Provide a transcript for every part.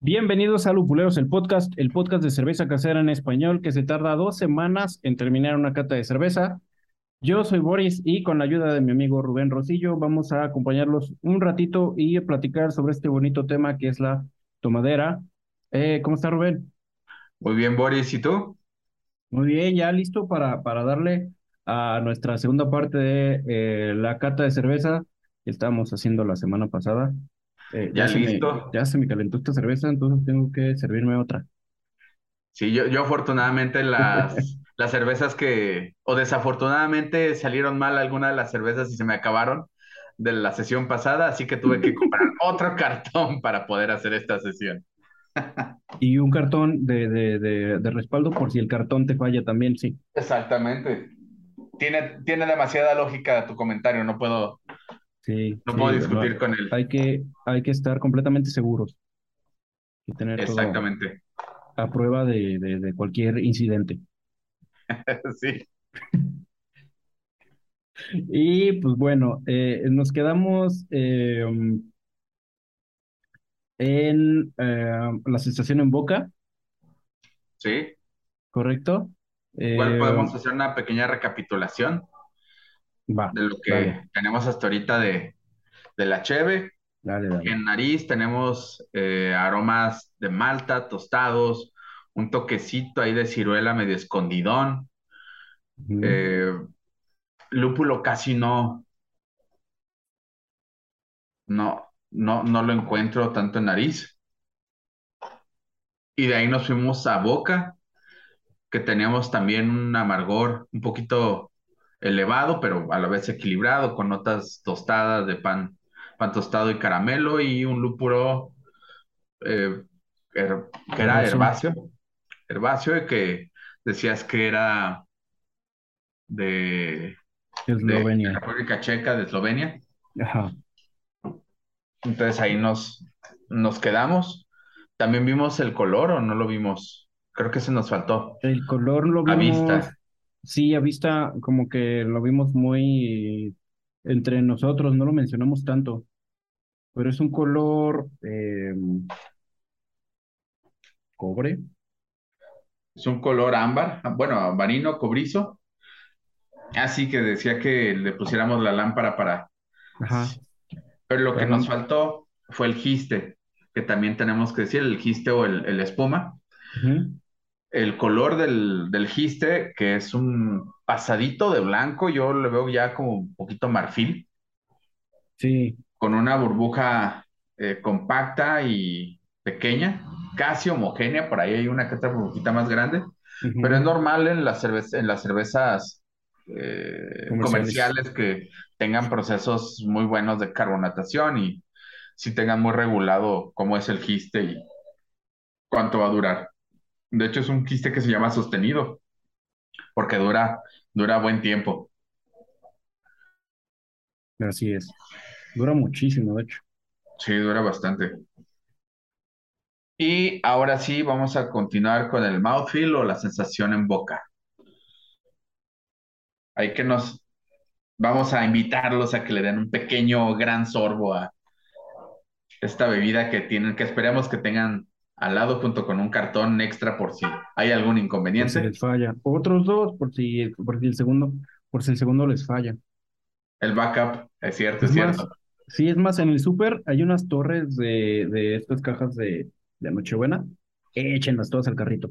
Bienvenidos a Lupuleros, el podcast, el podcast de cerveza casera en español que se tarda dos semanas en terminar una cata de cerveza. Yo soy Boris y con la ayuda de mi amigo Rubén Rosillo vamos a acompañarlos un ratito y platicar sobre este bonito tema que es la tomadera. Eh, ¿cómo está Rubén? Muy bien, Boris, ¿y tú? Muy bien, ya listo para, para darle a nuestra segunda parte de eh, la cata de cerveza que estábamos haciendo la semana pasada. Eh, ¿Ya se me- listo? ya se me calentó esta cerveza, entonces tengo que servirme otra. Sí, yo, yo afortunadamente las, las cervezas que, o desafortunadamente salieron mal algunas de las cervezas y se me acabaron de la sesión pasada, así que tuve que comprar otro cartón para poder hacer esta sesión. Y un cartón de, de, de, de respaldo por si el cartón te falla también, sí. Exactamente. Tiene, tiene demasiada lógica tu comentario, no puedo, Sí, no sí, puedo discutir con él. hay que, hay que estar completamente seguros y tener todo Exactamente. a prueba de, de, de cualquier incidente. Sí. Y pues bueno, eh, nos quedamos eh, en eh, la sensación en boca, Sí. ¿correcto? Igual podemos hacer una pequeña recapitulación va, de lo que dale, tenemos hasta ahorita de, de la cheve. dale, dale. En nariz tenemos aromas de malta, tostados, un toquecito ahí de ciruela medio escondidón. Eh, lúpulo casi no, no, no, no lo encuentro tanto en nariz. Y de ahí nos fuimos a boca, que teníamos también un amargor un poquito elevado, pero a la vez equilibrado, con notas tostadas de pan, pan tostado y caramelo y un lúpulo eh, que era Herbáceo. Herbáceo. y que decías que era de, de Eslovenia. República Checa, de Eslovenia. Ajá. Entonces ahí nos, nos quedamos. También vimos el color o no lo vimos. Creo que se nos faltó. El color lo A vimos, vista. sí, a vista, como que lo vimos muy entre nosotros, no lo mencionamos tanto, pero es un color eh, cobre. Es un color ámbar, bueno, ambarino, cobrizo. Así que decía que le pusiéramos la lámpara para... Ajá. Pero lo que nos no- faltó fue el giste, que también tenemos que decir, el giste o el, el espuma. Ujú. El color del, del giste, que es un pasadito de blanco, yo le veo ya como un poquito marfil, Sí, con una burbuja eh, compacta y pequeña, casi homogénea, por ahí hay una que otra burbujita más grande, pero es normal en las cerve- en las cervezas eh, Comerciales. comerciales que tengan procesos muy buenos de carbonatación y si tengan muy regulado cómo es el giste y cuánto va a durar. De hecho, es un quiste que se llama sostenido, porque dura, dura buen tiempo. Así es. Dura muchísimo, de hecho. Sí, dura bastante. Y ahora sí, vamos a continuar con el mouthfeel o la sensación en boca. Hay que nos vamos a invitarlos a que le den un pequeño gran sorbo a esta bebida que tienen, que esperemos que tengan al lado junto con un cartón extra por si hay algún Por si inconveniente. les falla. Otros dos, por si, por si el segundo, por si el segundo les falla. El backup, es cierto, es Es más, cierto. sí, es más, en el súper hay unas torres de, de estas cajas de, de Nochebuena. Échenlas todas al carrito.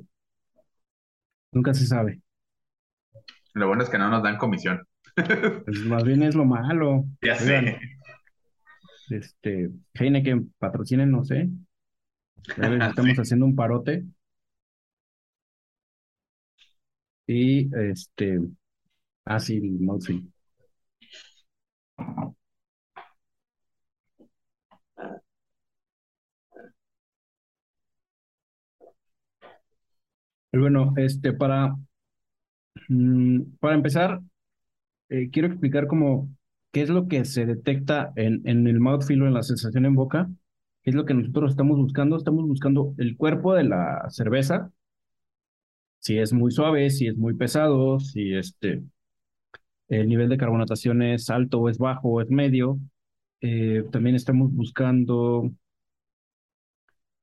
Nunca se sabe. Lo bueno es que no nos dan comisión. Pues más bien es lo malo. Ya Oigan, sé. este, Heineken, patrocinen, no sé. Estamos Sí. haciendo un parote. Y este, así, el mouthfeel. Bueno, este, para, mm, para empezar, eh, quiero explicar como ¿qué es lo que se detecta en, en el mouthfeel o en la sensación en boca? ¿Qué es lo que nosotros estamos buscando? Estamos buscando el cuerpo de la cerveza, si es muy suave, si es muy pesado, si este, el nivel de carbonatación es alto o es bajo o es medio. Eh, también estamos buscando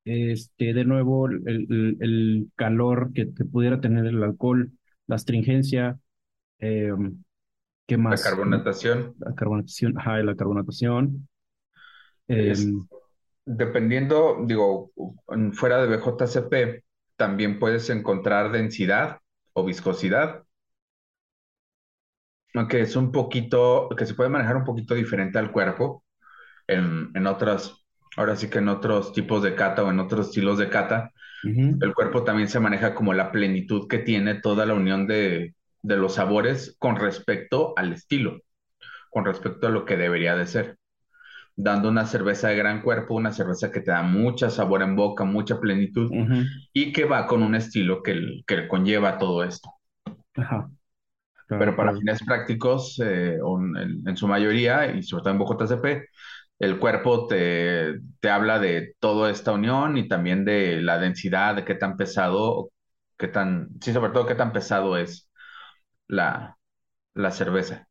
este, de nuevo, el, el- el calor que, que pudiera tener el alcohol, la astringencia, eh, ¿qué La más? carbonatación La carbonatación, ajá, la carbonatación. eh, es, dependiendo, digo, fuera de BJCP, también puedes encontrar densidad o viscosidad, aunque es un poquito, que se puede manejar un poquito diferente al cuerpo en, en otras, ahora sí que en otros tipos de cata o en otros estilos de cata, ujú, el cuerpo también se maneja como la plenitud que tiene toda la unión de, de los sabores con respecto al estilo, con respecto a lo que debería de ser. Dando una cerveza de gran cuerpo, una cerveza que te da mucha sabor en boca, mucha plenitud ujú, y que va con un estilo que, que conlleva todo esto. ajá, Pero para fines prácticos, eh, en, en su mayoría, y sobre todo en BJCP, el cuerpo te, te habla de toda esta unión y también de la densidad, de qué tan pesado, qué tan, sí, sobre todo qué tan pesado es la, la cerveza.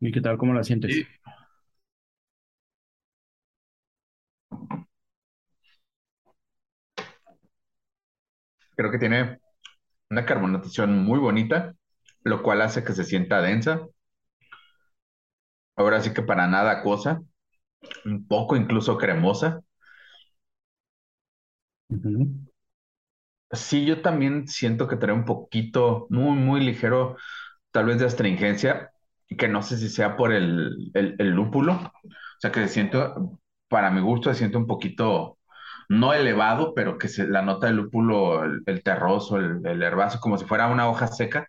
¿Y qué tal? ¿Cómo la sientes? Y creo que tiene una carbonatación muy bonita, lo cual hace que se sienta densa. Ahora sí que para nada cosa, un poco incluso cremosa. Sí, yo también siento que trae un poquito, muy, muy ligero, tal vez de astringencia, y que no sé si sea por el, el, el lúpulo. O sea, que se siento, para mi gusto, se siente un poquito, no elevado, pero que se, la nota del lúpulo, el, el terroso, el, el herbazo, como si fuera una hoja seca.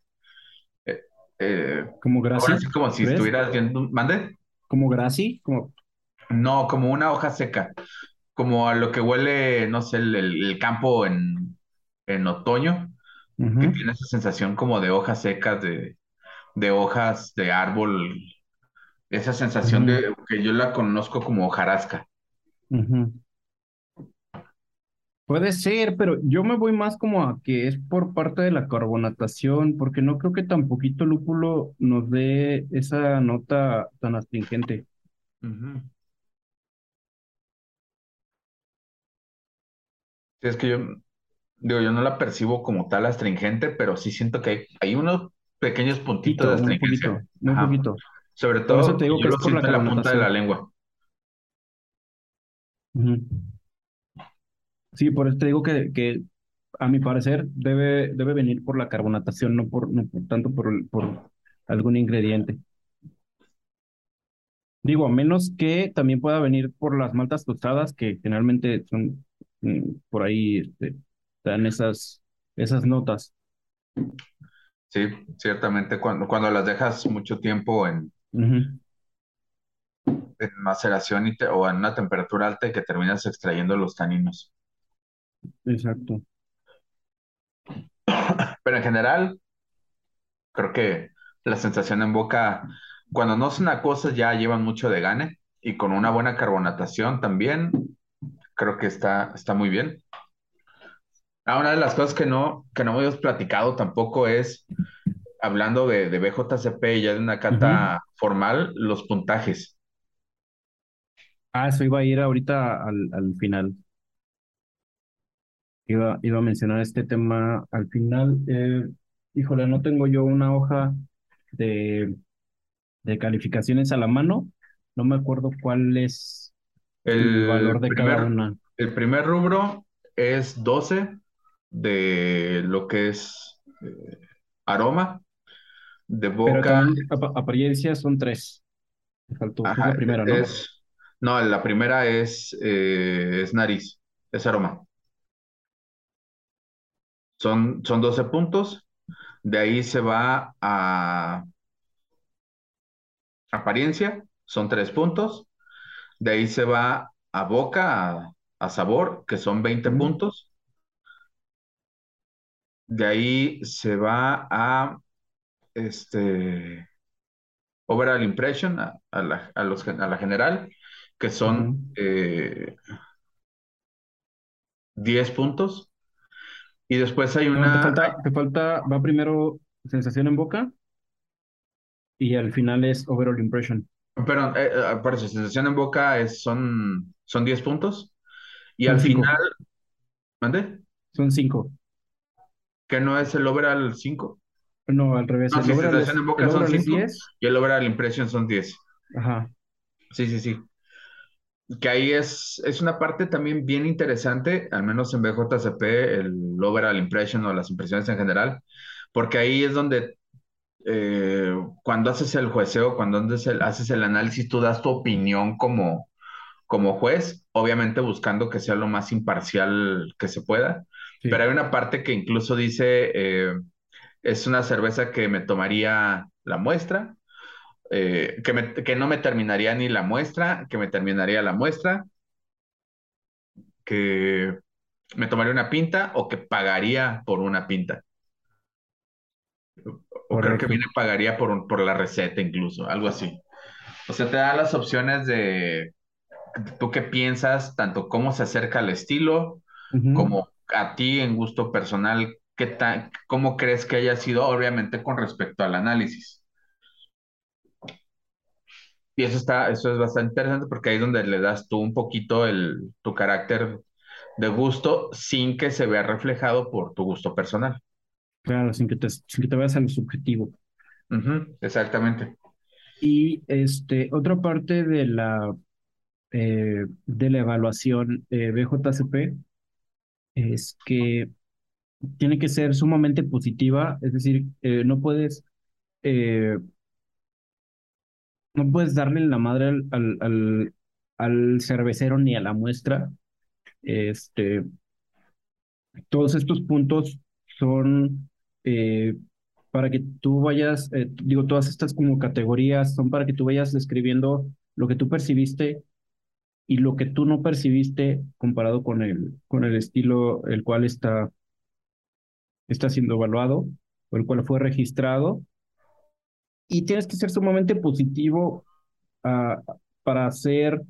Eh, ¿Como ahora Graci? sí, como si estuvieras viendo, ¿mande? ¿Como Graci? Como... No, como una hoja seca, como a lo que huele, no sé, el, campo en, en otoño que tiene esa sensación como de hojas secas, de, de hojas de árbol, esa sensación de que yo la conozco como hojarasca. Puede ser, pero yo me voy más como a que es por parte de la carbonatación, porque no creo que tan poquito lúpulo nos dé esa nota tan astringente. Ujú. Sí, es que yo, digo, yo no la percibo como tal astringente, pero sí siento que hay, hay unos pequeños puntitos de Poquito, muy poquito, astringencia. muy Ajá. poquito. Sobre Por eso todo, te digo yo que es lo por la siento en la punta de la carbonatación. lengua. Ujú. Sí, por eso te digo que, que a mi parecer debe, debe venir por la carbonatación, no por, no por tanto por, por algún ingrediente. Digo, a menos que también pueda venir por las maltas tostadas, que generalmente son mm, por ahí, este, dan esas, esas notas. Sí, ciertamente, cuando, cuando las dejas mucho tiempo en, maceración y te- o en una temperatura alta y que terminas extrayendo los taninos. Exacto. Pero en general, creo que la sensación en boca, cuando no son acuosas, ya llevan mucho de gane y con una buena carbonatación también, creo que está, está muy bien. Ah, una de las cosas que no, que no hemos platicado tampoco es, hablando de, de BJCP y ya de una cata formal, los puntajes. Ah, eso iba a ir ahorita al, al final. Iba, iba a mencionar este tema al final. Eh, híjole, no tengo yo una hoja de, de calificaciones a la mano. No me acuerdo cuál es el El valor de cada primer, una. el primer rubro es 12 de lo que es eh, aroma, de boca, ap- apariencia son tres. Me faltó, la primera, ¿no? es, no, la primera es, eh, es nariz, es aroma. Son, son 12 puntos, de ahí se va a apariencia, son 3 puntos, de ahí se va a boca, a, a sabor, que son veinte Ujú, puntos, de ahí se va a este, overall impression a, a la, a los, a la general, que son eh, 10 puntos. Y después hay No, te una, falta, te falta, va primero sensación en boca y al final es overall impression. perdón, eh, eh, por eso, sensación en boca es, son, son 10 puntos. Y Son al cinco, final, ¿mande? son cinco. ¿Que no es el overall 5? No, al revés. No, El sí, overall sensación es, en boca son overall es 5 10. y el overall impression son 10. Ajá, Sí, sí, sí. Que ahí es, es una parte también bien interesante, al menos en BJCP, el overall impression o las impresiones en general, porque ahí es donde eh, cuando haces el jueceo, cuando haces el, haces el análisis, tú das tu opinión como, como juez, obviamente buscando que sea lo más imparcial que se pueda, pero hay una parte que incluso dice, eh, es una cerveza que me tomaría la muestra, eh, que, me- que no me terminaría ni la muestra, que me terminaría la muestra, que me tomaría una pinta o que pagaría por una pinta. O creo que viene pagaría por, un- por la receta incluso, algo así. O sea, te da las opciones de tú qué piensas, tanto cómo se acerca al estilo, como a ti en gusto personal, qué cómo crees que haya sido, obviamente con respecto al análisis. Y eso está, eso es bastante interesante porque ahí es donde le das tú un poquito el, tu carácter de gusto sin que se vea reflejado por tu gusto personal. Claro, sin que te, sin que te vayas a lo subjetivo. Ujú, exactamente. Y este, otra parte de la, eh, de la evaluación eh, BJCP es que tiene que ser sumamente positiva, es decir, eh, no puedes, eh, no puedes darle la madre al, al, al, cervecero ni a la muestra. Este, todos estos puntos son eh, para que tú vayas, eh, digo, todas estas como categorías son para que tú vayas describiendo lo que tú percibiste y lo que tú no percibiste comparado con el, con el estilo el cual está, está siendo evaluado o el cual fue registrado. Y tienes que ser sumamente positivo ah, para hacer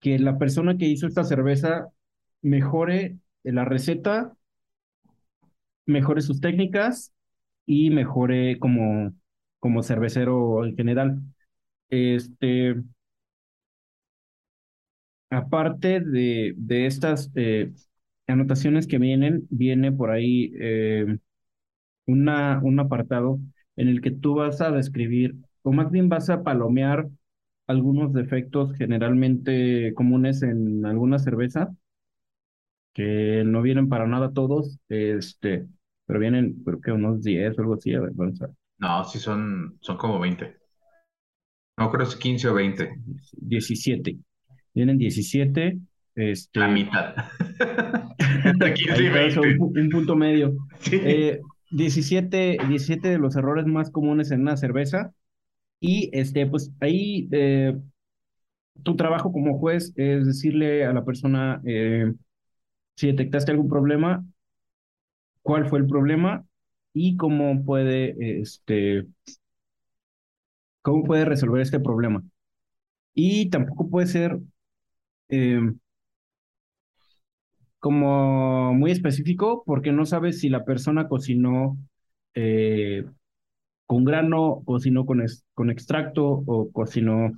que la persona que hizo esta cerveza mejore la receta, mejore sus técnicas y mejore como, como cervecero en general. Este, aparte de, de estas eh, anotaciones que vienen, viene por ahí eh, una, un apartado en el que tú vas a describir, o más bien vas a palomear algunos defectos generalmente comunes en alguna cerveza, que no vienen para nada todos, este, pero vienen, creo que unos 10 o algo así, a ver, vamos a ver, No, sí son, son como 20. No creo que es 15 o 20. 17. Vienen 17, La este, mitad. Entre 15 ahí y por eso un, 20. pu- un punto medio. Sí. Eh, 17, 17 de los errores más comunes en una cerveza. Y este, pues ahí eh, tu trabajo como juez es decirle a la persona eh, si detectaste algún problema, cuál fue el problema y cómo puede, este, cómo puede resolver este problema. Y tampoco puede ser eh, como muy específico porque no sabes si la persona cocinó eh, con grano, cocinó con, con extracto o cocinó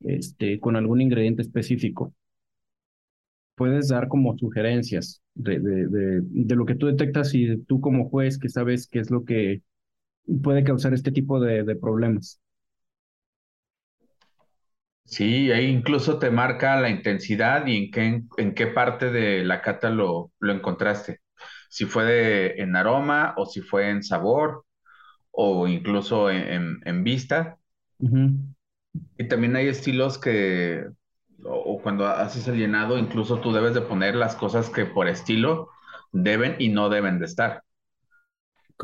este, con algún ingrediente específico. Puedes dar como sugerencias de, de, lo que tú detectas y tú como juez que sabes qué es lo que puede causar este tipo de problemas. Sí, ahí incluso te marca la intensidad y en qué, en qué parte de la cata lo, lo encontraste. Si fue de- en aroma o si fue en sabor o incluso en, en- en vista. Y también hay estilos que, o, o cuando haces el llenado, incluso tú debes de poner las cosas que por estilo deben y no deben de estar.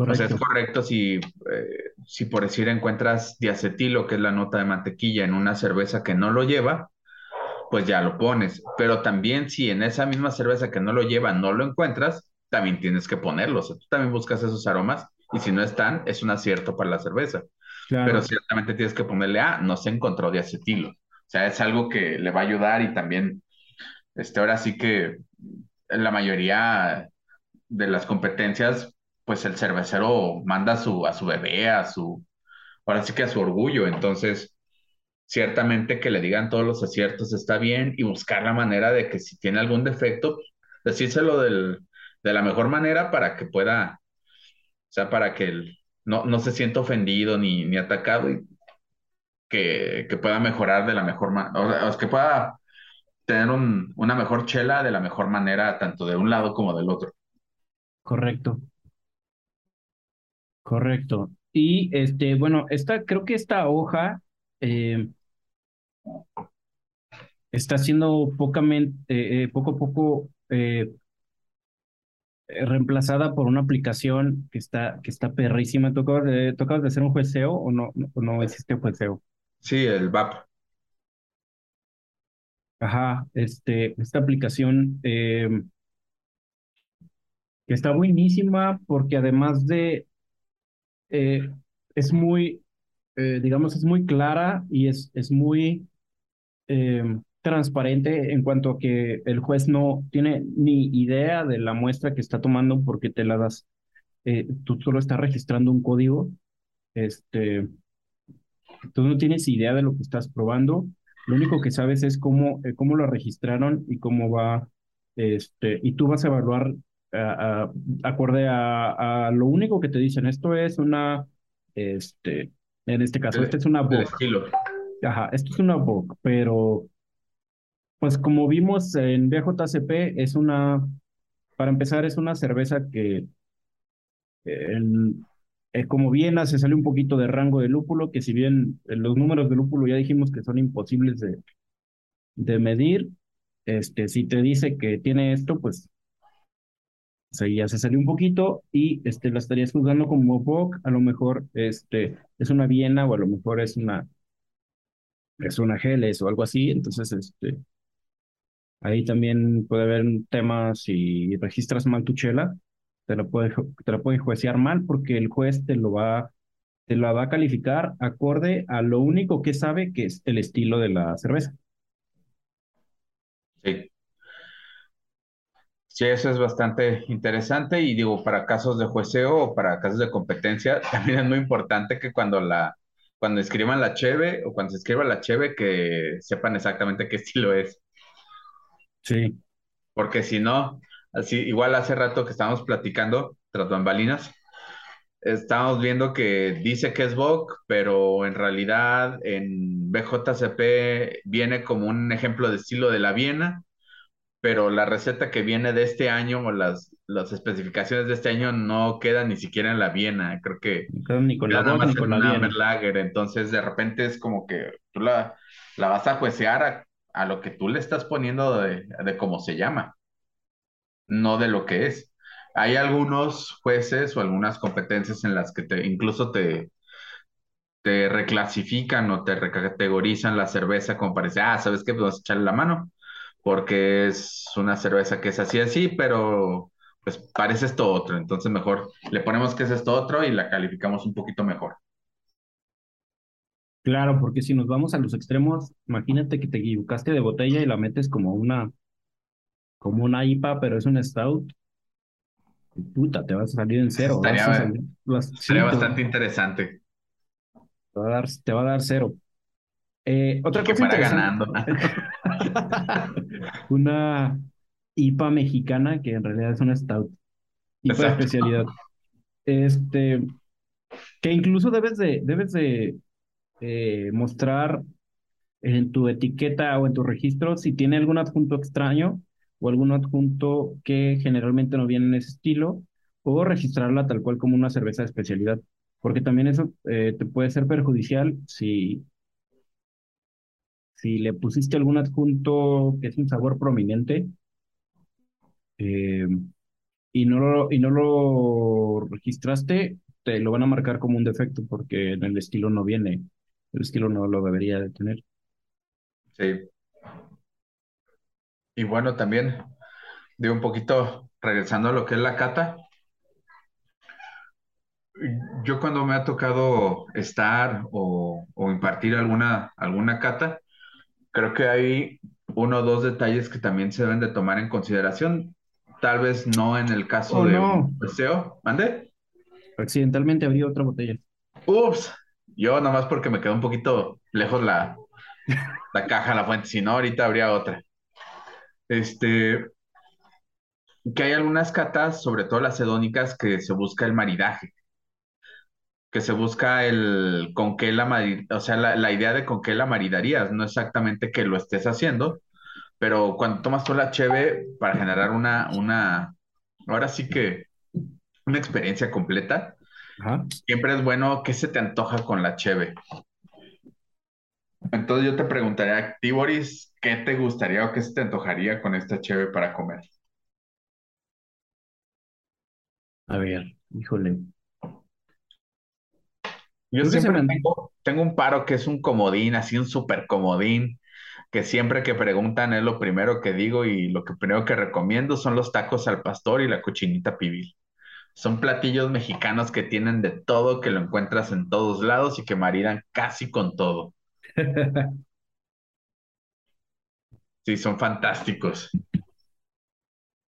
O sea, es correcto, correcto si, eh, si por decir encuentras diacetilo, que es la nota de mantequilla, en una cerveza que no lo lleva, pues ya lo pones. Pero también si en esa misma cerveza que no lo lleva no lo encuentras, también tienes que ponerlo. O sea, tú también buscas esos aromas y si no están, es un acierto para la cerveza. Pero ciertamente tienes que ponerle, ah, no se encontró de acetilo. O sea, es algo que le va a ayudar y también, este, ahora sí que la mayoría de las competencias, pues el cervecero manda a su, a su bebé, a su, ahora sí que a su orgullo. Entonces, ciertamente que le digan todos los aciertos está bien y buscar la manera de que si tiene algún defecto, decírselo del, de la mejor manera para que pueda, o sea, para que él no, no se sienta ofendido ni, ni atacado y que, que pueda mejorar de la mejor manera, o sea, que pueda tener un, una mejor chela de la mejor manera, tanto de un lado como del otro. correcto, correcto. Y este, bueno, esta, creo que esta hoja eh, está siendo pocamente, eh, eh, poco a poco eh, reemplazada por una aplicación que está, que está perrísima. ¿Tú acabas de, tú acabas de hacer un jueceo o no, no, no hiciste jueceo? Sí, el VAP. Ajá, este, esta aplicación eh, que está buenísima porque además de, eh, es muy, eh, digamos, es muy clara y es, es muy eh, transparente en cuanto a que el juez no tiene ni idea de la muestra que está tomando porque te la das, eh, tú solo estás registrando un código, este, tú no tienes idea de lo que estás probando, lo único que sabes es cómo, cómo lo registraron y cómo va, este, y tú vas a evaluar a- a- acorde a, a lo único que te dicen. Esto es una, este, en este caso, esta es una book. estilo. Ajá, esto es una book, pero pues como vimos en BJCP, es una, para empezar, es una cerveza que en- eh, como Viena se sale un poquito de rango de lúpulo, que si bien eh, los números de lúpulo ya dijimos que son imposibles de, de medir, este, si te dice que tiene esto, pues o sea, ya se salió un poquito y este, la estarías juzgando como bock, a lo mejor este, es una Viena o a lo mejor es una, es una Helles o algo así, entonces este, Ahí también puede haber un tema si registras mal tu chela, te la puede, te la juecear mal porque el juez te lo va, te la va a calificar acorde a lo único que sabe que es el estilo de la cerveza. Sí. Sí, eso es bastante interesante y digo, para casos de jueceo o para casos de competencia, también es muy importante que cuando la, cuando escriban la cheve o cuando se escriba la cheve, que sepan exactamente qué estilo es, Sí, porque si no, así, igual hace rato que estábamos platicando tras bambalinas, estábamos viendo que dice que es Vogue, pero en realidad en BJCP viene como un ejemplo de estilo de la Viena pero la receta que viene de este año o las, las especificaciones de este año no quedan ni siquiera en la Viena, creo que ni con la más ni en con la Viena. Entonces de repente es como que tú la, la vas a juecear a, a lo que tú le estás poniendo de, de cómo se llama, no de lo que es. Hay algunos jueces o algunas competencias en las que te, incluso te, te reclasifican o te recategorizan la cerveza como parece, ah, ¿sabes qué? Pues vamos a echarle la mano porque es una cerveza que es así así, pero pues parece esto otro, entonces mejor le ponemos que es esto otro y la calificamos un poquito mejor. Claro, porque si nos vamos a los extremos, imagínate que te equivocaste de botella y la metes como una, como una IPA, pero es un stout. Puta, te vas a salir en cero, vas a estaría, salir, vas- estaría sí, te, bastante interesante te va a dar, te va a dar cero. Eh, otra que cosa fuera interesante, ganando. una IPA mexicana que en realidad es una stout, IPA de Exacto. especialidad. Este, que incluso debes de, debes de eh, mostrar en tu etiqueta o en tu registro si tiene algún adjunto extraño o algún adjunto que generalmente no viene en ese estilo, o registrarla tal cual como una cerveza de especialidad, porque también eso eh, te puede ser perjudicial si Si le pusiste algún adjunto que es un sabor prominente eh, y no lo, y no lo registraste, te lo van a marcar como un defecto porque en el estilo no viene. El estilo no lo debería de tener. Sí. Y bueno, también de un poquito regresando a lo que es la cata, Yo cuando me ha tocado estar o, o impartir alguna, alguna cata, creo que hay uno o dos detalles que también se deben de tomar en consideración. Tal vez no en el caso Oh, de no. un deseo. ¿Mande? Accidentalmente abrí otra botella. Ups, yo nomás porque me quedó un poquito lejos la, la caja, la fuente, si no, ahorita habría otra. Este, que hay algunas catas, sobre todo las hedónicas, que se busca el maridaje, que se busca el con qué la o sea, la, la idea de con qué la maridarías, no exactamente que lo estés haciendo, pero cuando tomas tú la cheve para generar una, una, ahora sí que una experiencia completa, Ajá. siempre es bueno qué se te antoja con la cheve. Entonces yo te preguntaría a ti, Boris, ¿qué te gustaría o qué se te antojaría con esta cheve para comer? A ver, híjole. Yo siempre me... tengo, tengo un paro que es un comodín, así un super comodín, que siempre que preguntan es lo primero que digo y lo que primero que recomiendo son los tacos al pastor y la cochinita pibil. Son platillos mexicanos que tienen de todo, que lo encuentras en todos lados y que maridan casi con todo. Sí, son fantásticos.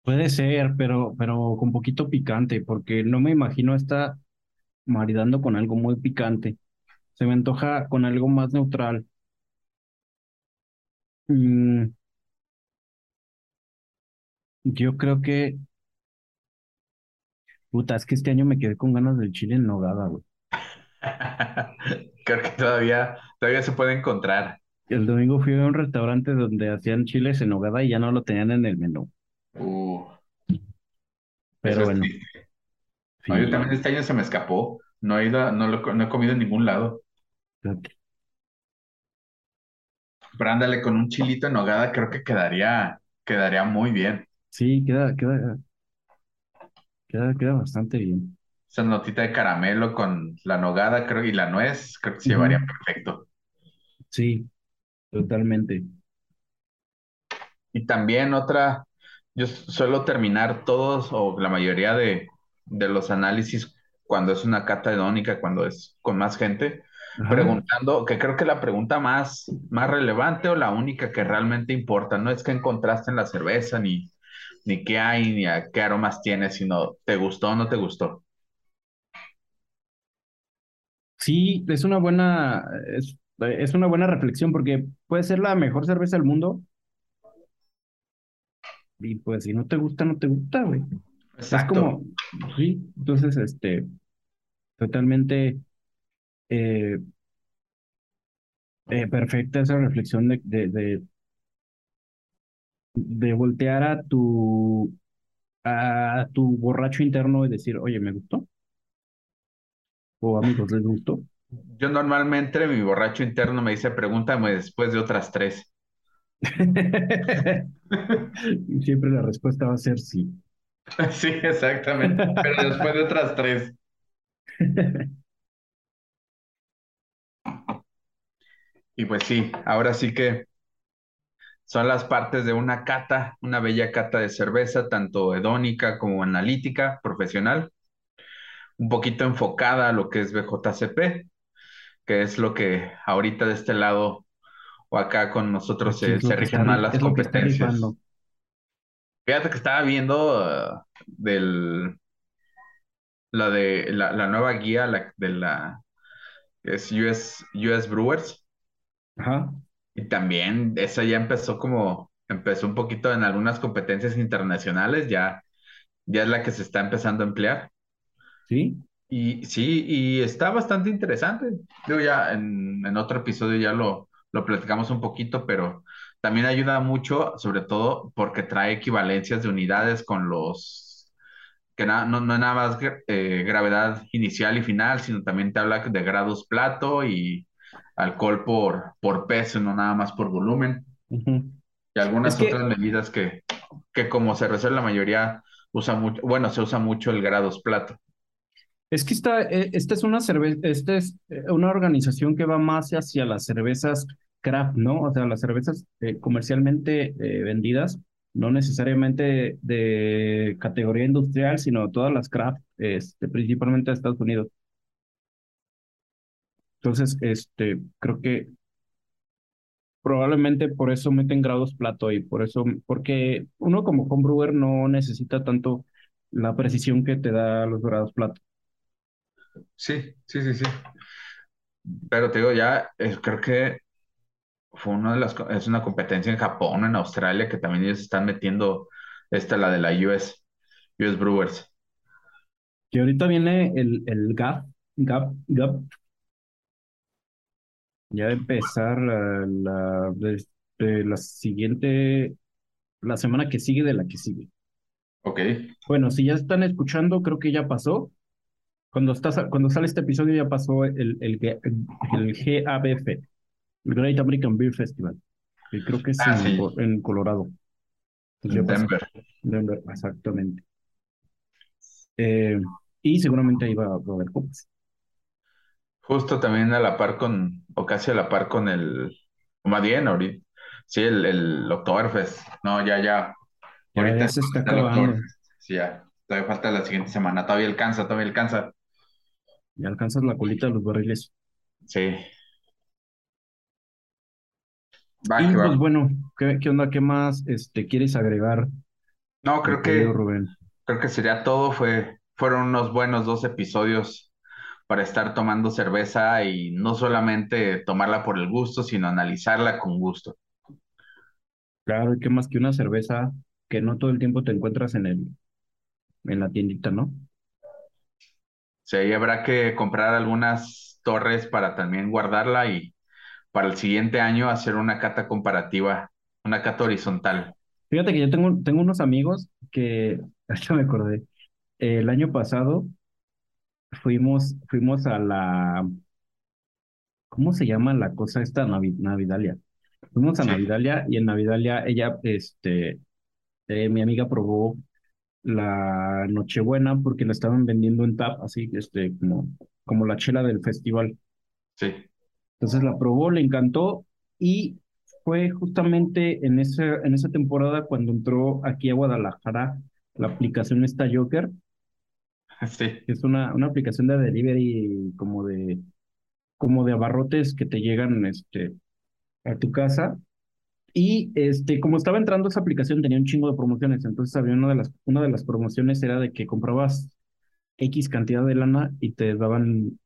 Puede ser, pero, pero con poquito picante, porque no me imagino esta maridando con algo muy picante. Se me antoja con algo más neutral. Mm, yo creo que, puta, es que este año me quedé con ganas del chile en nogada, güey. Creo que todavía, todavía se puede encontrar. El domingo fui a un restaurante donde hacían chiles en nogada y ya no lo tenían en el menú. Uh, Pero es No, yo también este año se me escapó. No he ido, no, lo- no he comido en ningún lado. Pero ándale, con un chilito en nogada creo que quedaría, quedaría muy bien. Sí, queda, queda, queda, queda bastante bien. Esa notita de caramelo con la nogada creo, y la nuez, creo que se llevaría perfecto. Sí, totalmente. Y también otra, yo suelo terminar todos o la mayoría de, de los análisis cuando es una cata hedónica, cuando es con más gente, Ajá. preguntando, que creo que la pregunta más, más relevante o la única que realmente importa, no es qué encontraste en la cerveza, ni, ni qué hay, ni a qué aromas tiene, sino te gustó o no te gustó. Sí, es una buena, es, es una buena reflexión porque puede ser la mejor cerveza del mundo y pues si no te gusta, no te gusta, güey. Es Exacto. como, sí, entonces, este, totalmente eh, eh, perfecta esa reflexión de, de, de, de voltear a tu, a tu borracho interno y decir, oye, ¿me gustó? O amigos, ¿les gustó? Yo normalmente mi borracho interno me dice, pregúntame después de otras tres. Siempre la respuesta va a ser sí. Sí, exactamente. Pero después de otras tres. Y pues sí, ahora sí que son las partes de una cata, una bella cata de cerveza, tanto hedónica como analítica, profesional, un poquito enfocada a lo que es BJCP, que es lo que ahorita de este lado o acá con nosotros se, se rigen más las competencias. Fíjate que estaba viendo uh, del, la de la, la nueva guía la, de la es US, US Brewers Ajá, y también esa ya empezó como empezó un poquito en algunas competencias internacionales, ya ya es la que se está empezando a emplear. sí. Y sí, y está bastante interesante. Digo, ya en, en otro episodio ya lo, lo platicamos un poquito, pero también ayuda mucho, sobre todo porque trae equivalencias de unidades con los, que na- no, no nada más eh, gravedad inicial y final, sino también te habla de grados plato y alcohol por, por peso, no nada más por volumen, y Es algunas otras que, medidas que, que como cervecero la mayoría usa mucho, bueno, se usa mucho el grados plato. es que esta, eh, esta es una cerveza, esta es eh, una organización que va más hacia las cervezas craft, ¿no? O sea, las cervezas eh, comercialmente eh, vendidas. no necesariamente de categoría industrial, sino todas las craft, este, principalmente de Estados Unidos. Entonces, este, creo que probablemente por eso meten grados plato y por eso, porque uno como homebrewer no necesita tanto la precisión que te da los grados plato. Sí, sí, sí, sí. Pero te digo, ya eh, creo que fue una de las, es una competencia en Japón, en Australia, que también ellos están metiendo esta, la de la US, US Brewers. Que ahorita viene el, el GAP, GAP, GAP, ya va a empezar la, la, de- de la siguiente, la semana que sigue de la que sigue. Ok, Bueno, si ya están escuchando, creo que ya pasó. Cuando, estás, cuando sale este episodio ya pasó el, el, G- el GABF, el Great American Beer Festival, que creo que es Ah, en, sí. En Colorado. En. Denver. Denver, exactamente. Eh, y seguramente ahí va, va a haber copas. Justo también a la par con, o casi a la par con el, o más bien ahorita, sí, el, el Oktoberfest. No, ya, ya. Ya, Ahorita ya se está acabando. Sí, ya. Todavía falta la siguiente semana. Todavía alcanza, todavía alcanza. Ya alcanzas la colita de los barriles. Sí. Va, Y va. pues bueno, ¿qué, qué onda? ¿Qué más este, quieres agregar, No, creo que, Rubén? creo que sería todo. Fue, fueron unos buenos dos episodios para estar tomando cerveza y no solamente tomarla por el gusto, sino analizarla con gusto. Claro, ¿y qué más que una cerveza que no todo el tiempo te encuentras en el, en la tiendita, ¿no? Sí, habrá que comprar algunas torres para también guardarla y para el siguiente año hacer una cata comparativa, una cata horizontal. Fíjate que yo tengo, tengo unos amigos que, hasta me acordé, el año pasado fuimos, fuimos a la, ¿cómo se llama la cosa esta? Navi- Navidalia. Fuimos a Sí, Navidalia y en Navidalia ella, este, eh, mi amiga probó la Nochebuena porque la estaban vendiendo en tap, así, este, como, como la chela del festival. sí, Entonces la probó, le encantó y fue justamente en ese, en esa temporada cuando entró aquí a Guadalajara la aplicación esta Joker, sí. es una, una aplicación de delivery como de, como de abarrotes que te llegan este, a tu casa. Y este, como estaba entrando esa aplicación, tenía un chingo de promociones. Entonces había una de las, una de las promociones era de que comprabas X cantidad de lana y te daban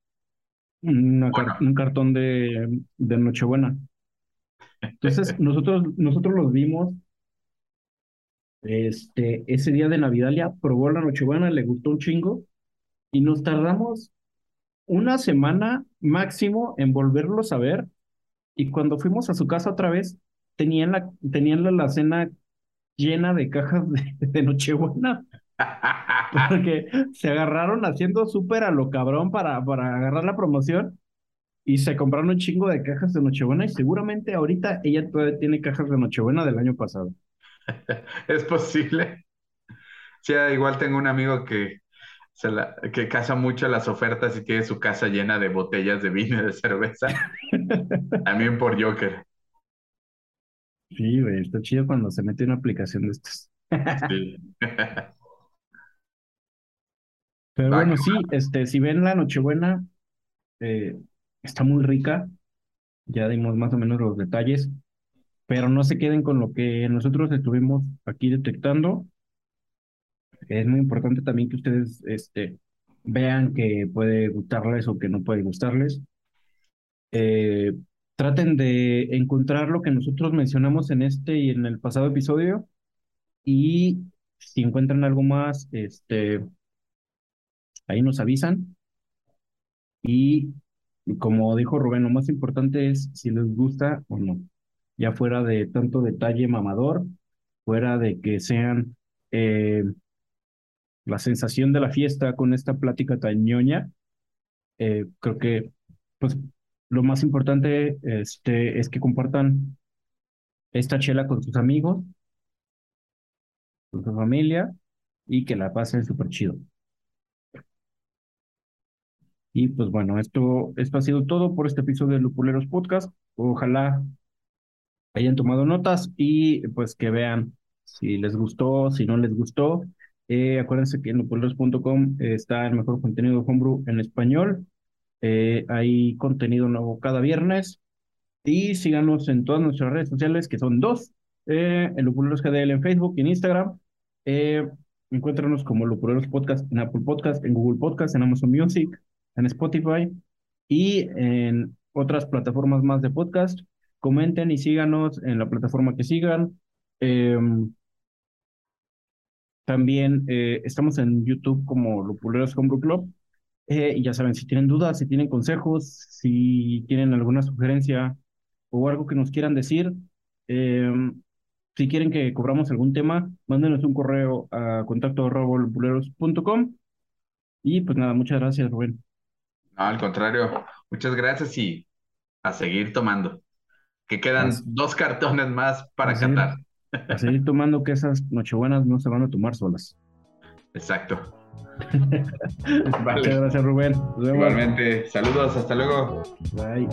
una car- Bueno, un cartón de, de Nochebuena. Entonces, nosotros, nosotros los vimos este, ese día de Navidalia, probó la Nochebuena, le gustó un chingo y nos tardamos una semana máximo en volverlos a ver. Y cuando fuimos a su casa otra vez, tenían la, tenían la, la cena llena de cajas de, de Nochebuena, porque se agarraron haciendo súper a lo cabrón para, para agarrar la promoción y se compraron un chingo de cajas de Nochebuena y seguramente ahorita ella todavía tiene cajas de Nochebuena del año pasado. es posible. Sí, igual tengo un amigo que, se la, que caza mucho las ofertas y tiene su casa llena de botellas de vino y de cerveza, también por Joker. Sí, güey, está chido cuando se mete una aplicación de estas. Sí. Pero bueno, sí, este, si ven la Nochebuena, eh, está muy rica, ya dimos más o menos los detalles, pero no se queden con lo que nosotros estuvimos aquí detectando. Es muy importante también que ustedes, este, vean que puede gustarles o que no puede gustarles. Eh, traten de encontrar lo que nosotros mencionamos en este y en el pasado episodio y si encuentran algo más, este, ahí nos avisan. Y como dijo Rubén, lo más importante es si les gusta o no, ya fuera de tanto detalle mamador, fuera de que sean eh, la sensación de la fiesta con esta plática tan ñoña, eh, creo que pues lo más importante este, es que compartan esta chela con sus amigos, con su familia y que la pasen súper chido. Y pues bueno, esto, esto ha sido todo por este episodio de Lupuleros Podcast. Ojalá hayan tomado notas y pues que vean si les gustó, si no les gustó. Eh, acuérdense que en lopuleros.com está el mejor contenido de Homebrew en español. Eh, hay contenido nuevo cada viernes. Y síganos en todas nuestras redes sociales, que son dos. Eh, el Lupuleros GDL en Facebook y en Instagram. Eh, encuéntranos como Lupuleros Podcast en Apple Podcast, en Google Podcast, en Amazon Music, en Spotify y en otras plataformas más de podcast. Comenten y síganos en la plataforma que sigan. Em, también eh, estamos en YouTube como Lupuleros Homebrew Club. Eh, y ya saben, si tienen dudas, si tienen consejos, si tienen alguna sugerencia o algo que nos quieran decir, em, si quieren que cobramos algún tema, mándenos un correo a contacto Y pues nada, muchas gracias, Rubén. No, al contrario, muchas gracias y a seguir tomando. Que quedan dos cartones más para cantar. A seguir tomando que esas nochebuenas no se van a tomar solas. Exacto. Muchas gracias, Rubén. Igualmente. Saludos, hasta luego. Bye.